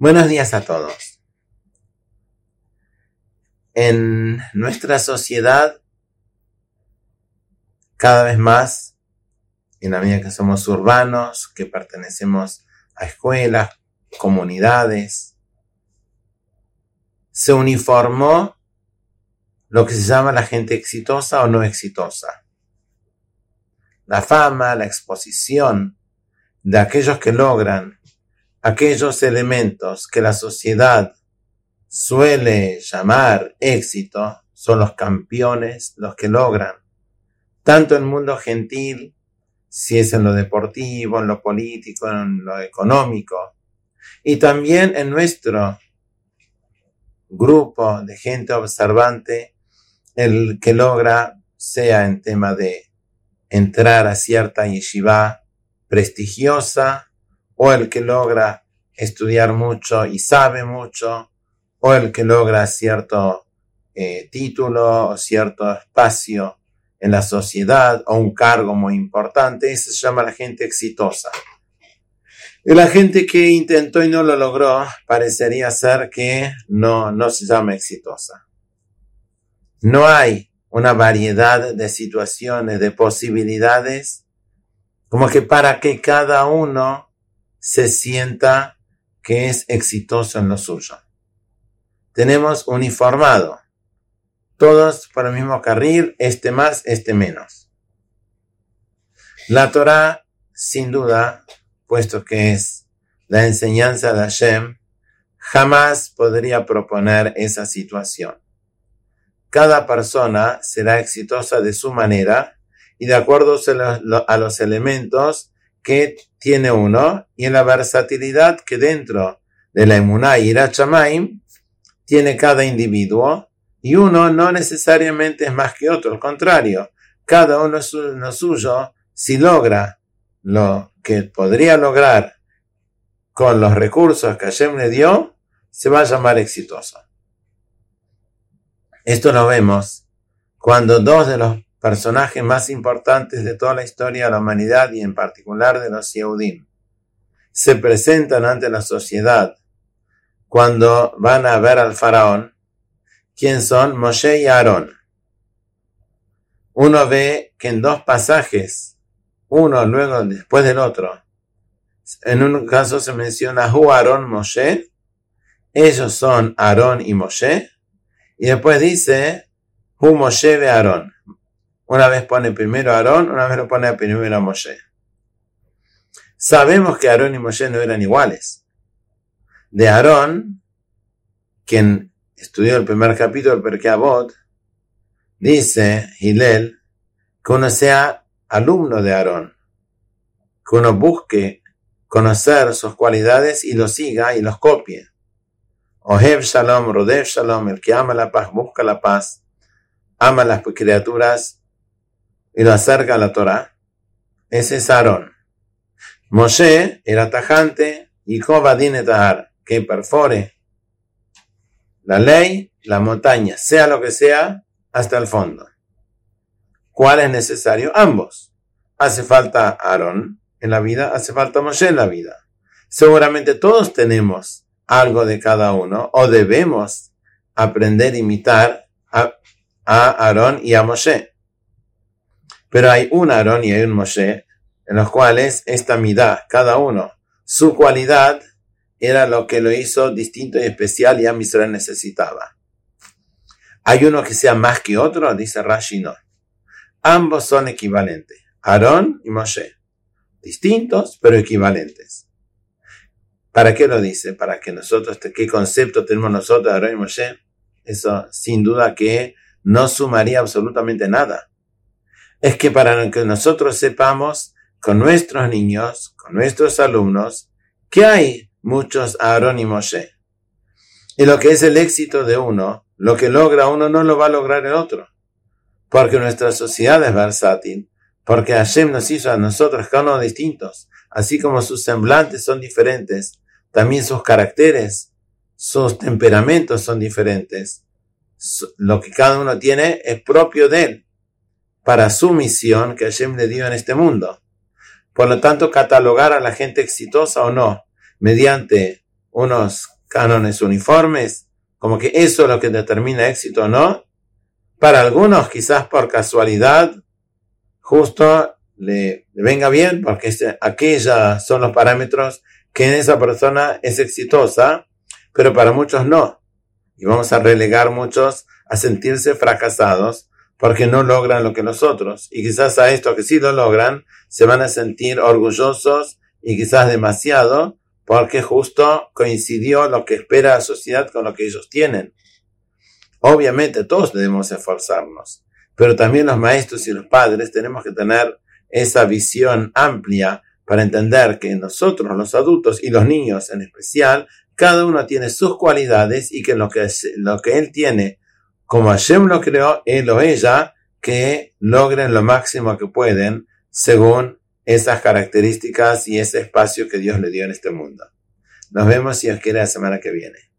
Buenos días a todos. En nuestra sociedad, cada vez más, en la medida que somos urbanos, que pertenecemos a escuelas, comunidades, se uniformó lo que se llama la gente exitosa o no exitosa. La fama, la exposición de aquellos que logran aquellos elementos que la sociedad suele llamar éxito son los campeones, los que logran, tanto el mundo gentil, si es en lo deportivo, en lo político, en lo económico, y también en nuestro grupo de gente observante, el que logra, sea en tema de entrar a cierta yeshiva prestigiosa, o el que logra estudiar mucho y sabe mucho, o el que logra cierto eh, título o cierto espacio en la sociedad o un cargo muy importante, eso se llama la gente exitosa. Y la gente que intentó y no lo logró, parecería ser que no, no se llama exitosa. No hay una variedad de situaciones, de posibilidades, como que para que cada uno se sienta que es exitoso en lo suyo. Tenemos uniformado, todos por el mismo carril, este más, este menos. La Torah, sin duda, puesto que es la enseñanza de Hashem, jamás podría proponer esa situación. Cada persona será exitosa de su manera y de acuerdo a los elementos que tiene uno y en la versatilidad que dentro de la emuná y Chamaim tiene cada individuo y uno no necesariamente es más que otro, al contrario, cada uno es lo suyo si logra lo que podría lograr con los recursos que Hashem le dio, se va a llamar exitoso. Esto lo vemos cuando dos de los personajes más importantes de toda la historia de la humanidad y en particular de los Yehudim, se presentan ante la sociedad cuando van a ver al faraón, ¿quién son Moshe y Aarón. Uno ve que en dos pasajes, uno luego después del otro, en un caso se menciona Hu Aarón Moshe, ellos son Aarón y Moshe, y después dice Hu Moshe ve Aarón. Una vez pone primero a Aarón, una vez lo pone primero a Moshe. Sabemos que Aarón y Moshe no eran iguales. De Aarón, quien estudió el primer capítulo del Perkei Avot, dice Hillel que uno sea alumno de Aarón, que uno busque conocer sus cualidades y los siga y los copie. Ohev Shalom, Rodev Shalom, el que ama la paz, busca la paz, ama las criaturas y lo acerca a la Torah, ese es Aarón. Moshe era tajante y Jobadine Tahar, que perfore la ley, la montaña, sea lo que sea, hasta el fondo. ¿Cuál es necesario? Ambos. Hace falta Aarón en la vida, hace falta Moshe en la vida. Seguramente todos tenemos algo de cada uno o debemos aprender a imitar a, a Aarón y a Moshe. Pero hay un Aarón y hay un Moshe, en los cuales esta midá, cada uno, su cualidad era lo que lo hizo distinto y especial y a necesitaba. ¿Hay uno que sea más que otro? Dice Rashi, no. Ambos son equivalentes. Aarón y Moshe. Distintos, pero equivalentes. ¿Para qué lo dice? Para que nosotros, ¿qué concepto tenemos nosotros de Aarón y Moshe? Eso sin duda que no sumaría absolutamente nada es que para que nosotros sepamos con nuestros niños, con nuestros alumnos, que hay muchos Aarón y Moshe. Y lo que es el éxito de uno, lo que logra uno no lo va a lograr el otro. Porque nuestra sociedad es versátil, porque Hashem nos hizo a nosotros cada uno distintos, así como sus semblantes son diferentes, también sus caracteres, sus temperamentos son diferentes. Lo que cada uno tiene es propio de él para su misión que Hashem le dio en este mundo. Por lo tanto, catalogar a la gente exitosa o no mediante unos cánones uniformes, como que eso es lo que determina éxito o no. Para algunos, quizás por casualidad, justo le, venga bien, porque este, son los parámetros que en esa persona es exitosa, pero para muchos no. Y vamos a relegar muchos a sentirse fracasados porque no logran lo que los otros. Y quizás a esto que sí lo logran, se van a sentir orgullosos y quizás demasiado, porque justo coincidió lo que espera la sociedad con lo que ellos tienen. Obviamente todos debemos esforzarnos, pero también los maestros y los padres tenemos que tener esa visión amplia para entender que nosotros, los adultos y los niños en especial, cada uno tiene sus cualidades y que lo que, lo que él tiene, como Hashem lo creó, él o ella, que logren lo máximo que pueden según esas características y ese espacio que Dios le dio en este mundo. Nos vemos si os quiere la semana que viene.